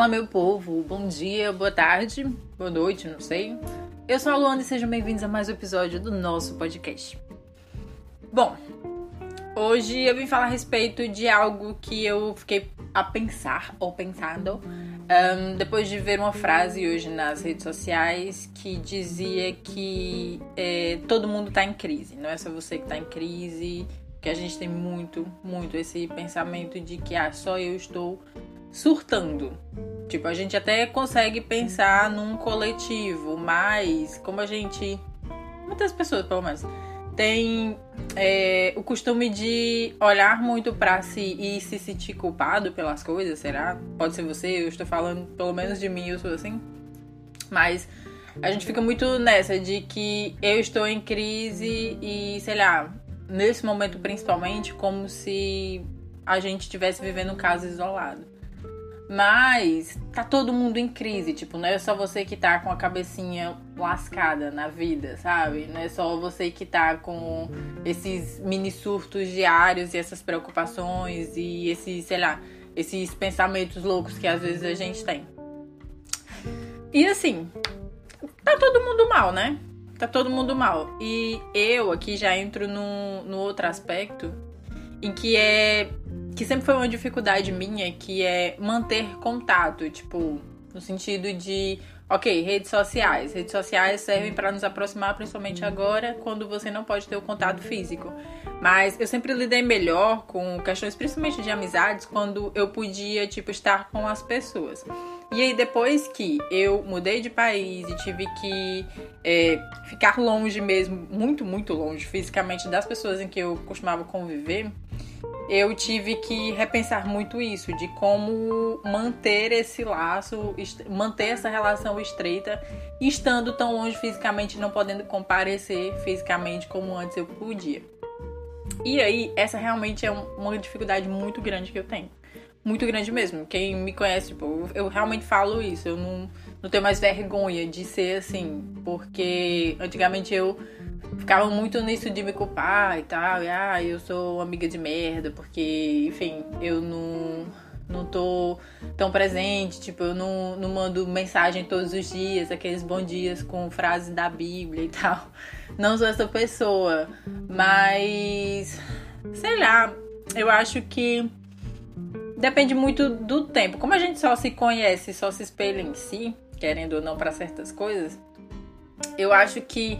Fala, meu povo. Bom dia, boa tarde, boa noite, não sei. Eu sou a Luana e sejam bem-vindos a mais um episódio do nosso podcast. Bom, hoje eu vim falar a respeito de algo que eu fiquei a pensar ou pensando um, depois de ver uma frase hoje nas redes sociais que dizia que é, todo mundo tá em crise, não é só você que tá em crise, que a gente tem muito, muito esse pensamento de que ah, só eu estou surtando. Tipo, a gente até consegue pensar num coletivo, mas como a gente. Muitas pessoas, pelo menos, tem é, o costume de olhar muito para si e se sentir culpado pelas coisas, será? Pode ser você, eu estou falando pelo menos de mim, eu sou assim. Mas a gente fica muito nessa de que eu estou em crise e, sei lá, nesse momento principalmente, como se a gente estivesse vivendo um caso isolado. Mas tá todo mundo em crise, tipo, não é só você que tá com a cabecinha lascada na vida, sabe? Não é só você que tá com esses mini surtos diários e essas preocupações e esses, sei lá, esses pensamentos loucos que às vezes a gente tem. E assim, tá todo mundo mal, né? Tá todo mundo mal. E eu aqui já entro no, no outro aspecto em que é que sempre foi uma dificuldade minha, que é manter contato, tipo, no sentido de, ok, redes sociais. Redes sociais servem para nos aproximar, principalmente agora, quando você não pode ter o contato físico. Mas eu sempre lidei melhor com questões, principalmente de amizades, quando eu podia, tipo, estar com as pessoas. E aí, depois que eu mudei de país e tive que é, ficar longe mesmo, muito, muito longe fisicamente das pessoas em que eu costumava conviver, eu tive que repensar muito isso, de como manter esse laço, manter essa relação estreita, estando tão longe fisicamente, não podendo comparecer fisicamente como antes eu podia. E aí, essa realmente é uma dificuldade muito grande que eu tenho. Muito grande mesmo. Quem me conhece, tipo, eu realmente falo isso. Eu não, não tenho mais vergonha de ser assim. Porque antigamente eu ficava muito nisso de me culpar e tal. E, ah, eu sou amiga de merda, porque, enfim, eu não, não tô tão presente. Tipo, eu não, não mando mensagem todos os dias, aqueles bons dias com frases da Bíblia e tal. Não sou essa pessoa. Mas, sei lá, eu acho que depende muito do tempo. Como a gente só se conhece, só se espelha em si, querendo ou não, para certas coisas, eu acho que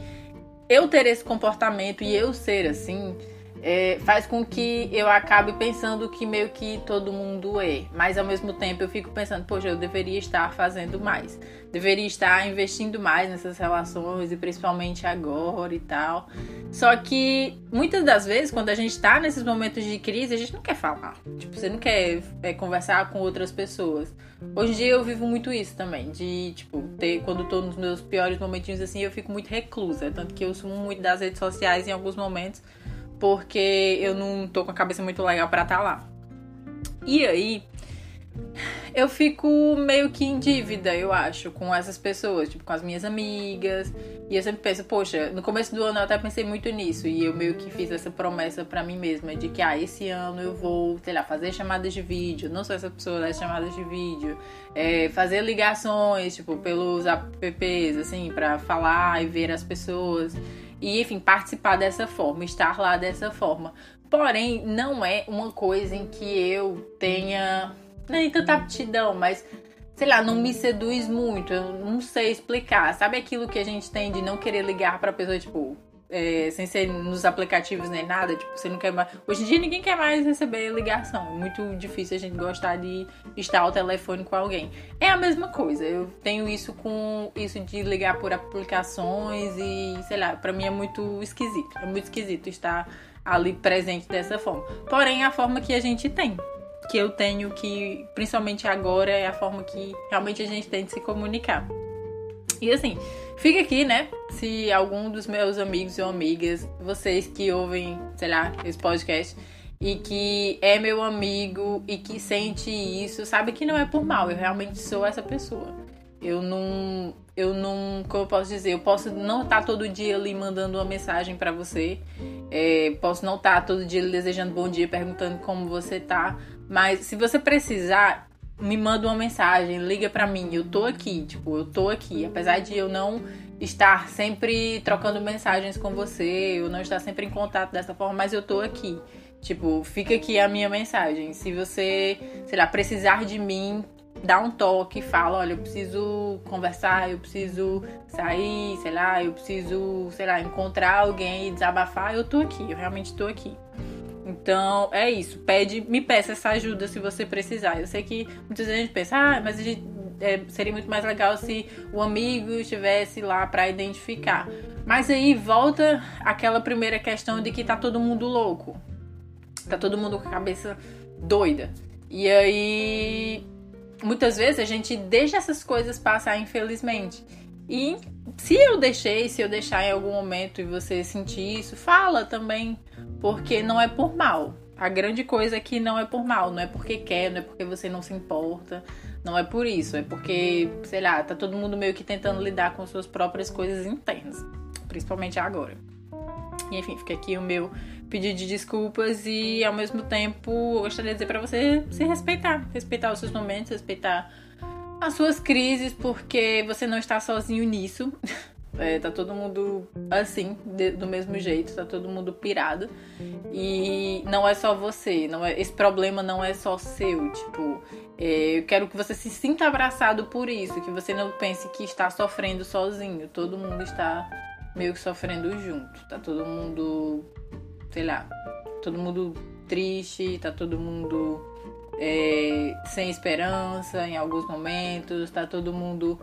eu ter esse comportamento e eu ser assim é, faz com que eu acabe pensando que meio que todo mundo é. Mas ao mesmo tempo eu fico pensando, poxa, eu deveria estar fazendo mais. Deveria estar investindo mais nessas relações e principalmente agora e tal. Só que muitas das vezes, quando a gente está nesses momentos de crise, a gente não quer falar. Tipo, você não quer é, conversar com outras pessoas. Hoje em dia eu vivo muito isso também. De, tipo, ter, quando tô nos meus piores momentinhos assim, eu fico muito reclusa. Tanto que eu sumo muito das redes sociais em alguns momentos porque eu não tô com a cabeça muito legal para estar tá lá. E aí, eu fico meio que em dívida, eu acho, com essas pessoas, tipo, com as minhas amigas. E eu sempre penso, poxa, no começo do ano eu até pensei muito nisso. E eu meio que fiz essa promessa para mim mesma de que, ah, esse ano eu vou, sei lá, fazer chamadas de vídeo. Não sou essa pessoa das chamadas de vídeo. É, fazer ligações, tipo, pelos apps, assim, para falar e ver as pessoas e, enfim, participar dessa forma, estar lá dessa forma. Porém, não é uma coisa em que eu tenha nem tanta aptidão, mas sei lá, não me seduz muito. Eu não sei explicar. Sabe aquilo que a gente tem de não querer ligar pra pessoa, tipo, é, sem ser nos aplicativos nem nada, tipo, você não quer mais. Hoje em dia ninguém quer mais receber ligação. É muito difícil a gente gostar de estar ao telefone com alguém. É a mesma coisa. Eu tenho isso com isso de ligar por aplicações e, sei lá, para mim é muito esquisito. É muito esquisito estar ali presente dessa forma. Porém, a forma que a gente tem. Que eu tenho que, principalmente agora, é a forma que realmente a gente tem de se comunicar. E assim, fica aqui, né? Se algum dos meus amigos ou amigas, vocês que ouvem, sei lá, esse podcast, e que é meu amigo e que sente isso, sabe que não é por mal, eu realmente sou essa pessoa. Eu não, eu não, como eu posso dizer, eu posso não estar todo dia ali mandando uma mensagem para você, é, posso não estar todo dia desejando bom dia, perguntando como você tá, mas se você precisar, me manda uma mensagem, liga para mim, eu tô aqui, tipo, eu tô aqui. Apesar de eu não estar sempre trocando mensagens com você, eu não estar sempre em contato dessa forma, mas eu tô aqui. Tipo, fica aqui a minha mensagem. Se você, sei lá, precisar de mim, dá um toque, fala, olha, eu preciso conversar, eu preciso sair, sei lá, eu preciso, sei lá, encontrar alguém e desabafar, eu tô aqui, eu realmente tô aqui. Então, é isso. Pede, me peça essa ajuda se você precisar. Eu sei que muitas vezes a gente pensa, ah, mas a gente, é, seria muito mais legal se o amigo estivesse lá para identificar. Mas aí volta aquela primeira questão de que tá todo mundo louco. Tá todo mundo com a cabeça doida. E aí, muitas vezes a gente deixa essas coisas passar, infelizmente. E se eu deixei, se eu deixar em algum momento e você sentir isso, fala também, porque não é por mal. A grande coisa é que não é por mal, não é porque quer, não é porque você não se importa, não é por isso, é porque, sei lá, tá todo mundo meio que tentando lidar com suas próprias coisas internas, principalmente agora. E enfim, fica aqui o meu pedido de desculpas e ao mesmo tempo eu gostaria de dizer para você se respeitar, respeitar os seus momentos, respeitar as suas crises, porque você não está sozinho nisso. É, tá todo mundo assim, de, do mesmo jeito, tá todo mundo pirado. E não é só você, não é, esse problema não é só seu. Tipo, é, eu quero que você se sinta abraçado por isso, que você não pense que está sofrendo sozinho. Todo mundo está meio que sofrendo junto. Tá todo mundo, sei lá, todo mundo triste, tá todo mundo é, sem esperança em alguns momentos, tá todo mundo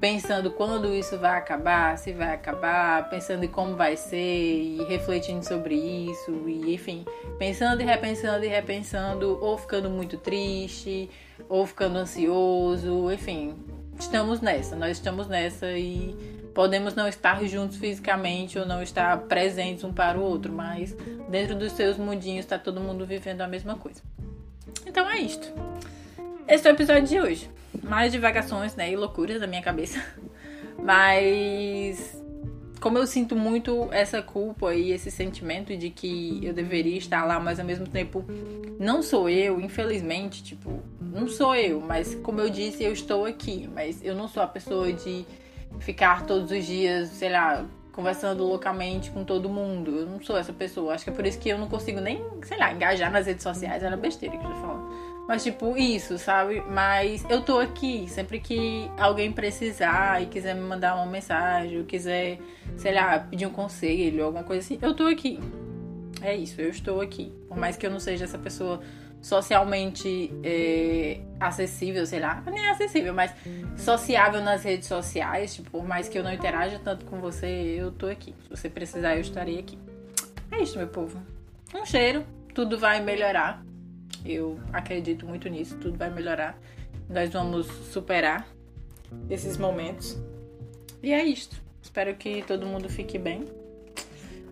pensando quando isso vai acabar, se vai acabar, pensando em como vai ser e refletindo sobre isso e enfim, pensando e repensando e repensando, ou ficando muito triste, ou ficando ansioso, enfim, estamos nessa, nós estamos nessa e podemos não estar juntos fisicamente ou não estar presentes um para o outro, mas dentro dos seus mundinhos está todo mundo vivendo a mesma coisa. Então é isto. Esse é o episódio de hoje. Mais divagações, né, e loucuras da minha cabeça. Mas como eu sinto muito essa culpa e esse sentimento de que eu deveria estar lá, mas ao mesmo tempo não sou eu, infelizmente, tipo, não sou eu, mas como eu disse, eu estou aqui, mas eu não sou a pessoa de ficar todos os dias, sei lá, conversando loucamente com todo mundo. Eu não sou essa pessoa. Acho que é por isso que eu não consigo nem, sei lá, engajar nas redes sociais. Era besteira que eu tô falando. Mas, tipo, isso, sabe? Mas eu tô aqui. Sempre que alguém precisar e quiser me mandar uma mensagem, ou quiser, sei lá, pedir um conselho, alguma coisa assim, eu tô aqui. É isso, eu estou aqui. Por mais que eu não seja essa pessoa socialmente é, acessível, sei lá, nem acessível, mas sociável nas redes sociais, tipo, por mais que eu não interaja tanto com você, eu tô aqui. Se você precisar, eu estarei aqui. É isso, meu povo. Um cheiro, tudo vai melhorar. Eu acredito muito nisso, tudo vai melhorar. Nós vamos superar esses momentos. E é isto. Espero que todo mundo fique bem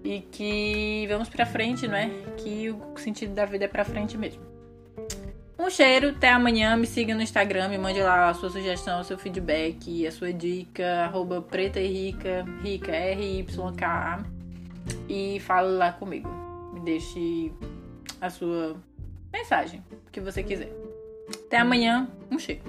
e que vamos para frente, não é? Que o sentido da vida é para frente mesmo. Um cheiro, até amanhã. Me siga no Instagram, me mande lá a sua sugestão, o seu feedback, a sua dica, arroba preta e rica, rica, R-Y-K-A. E fale lá comigo. Me deixe a sua mensagem, que você quiser. Até amanhã, um cheiro.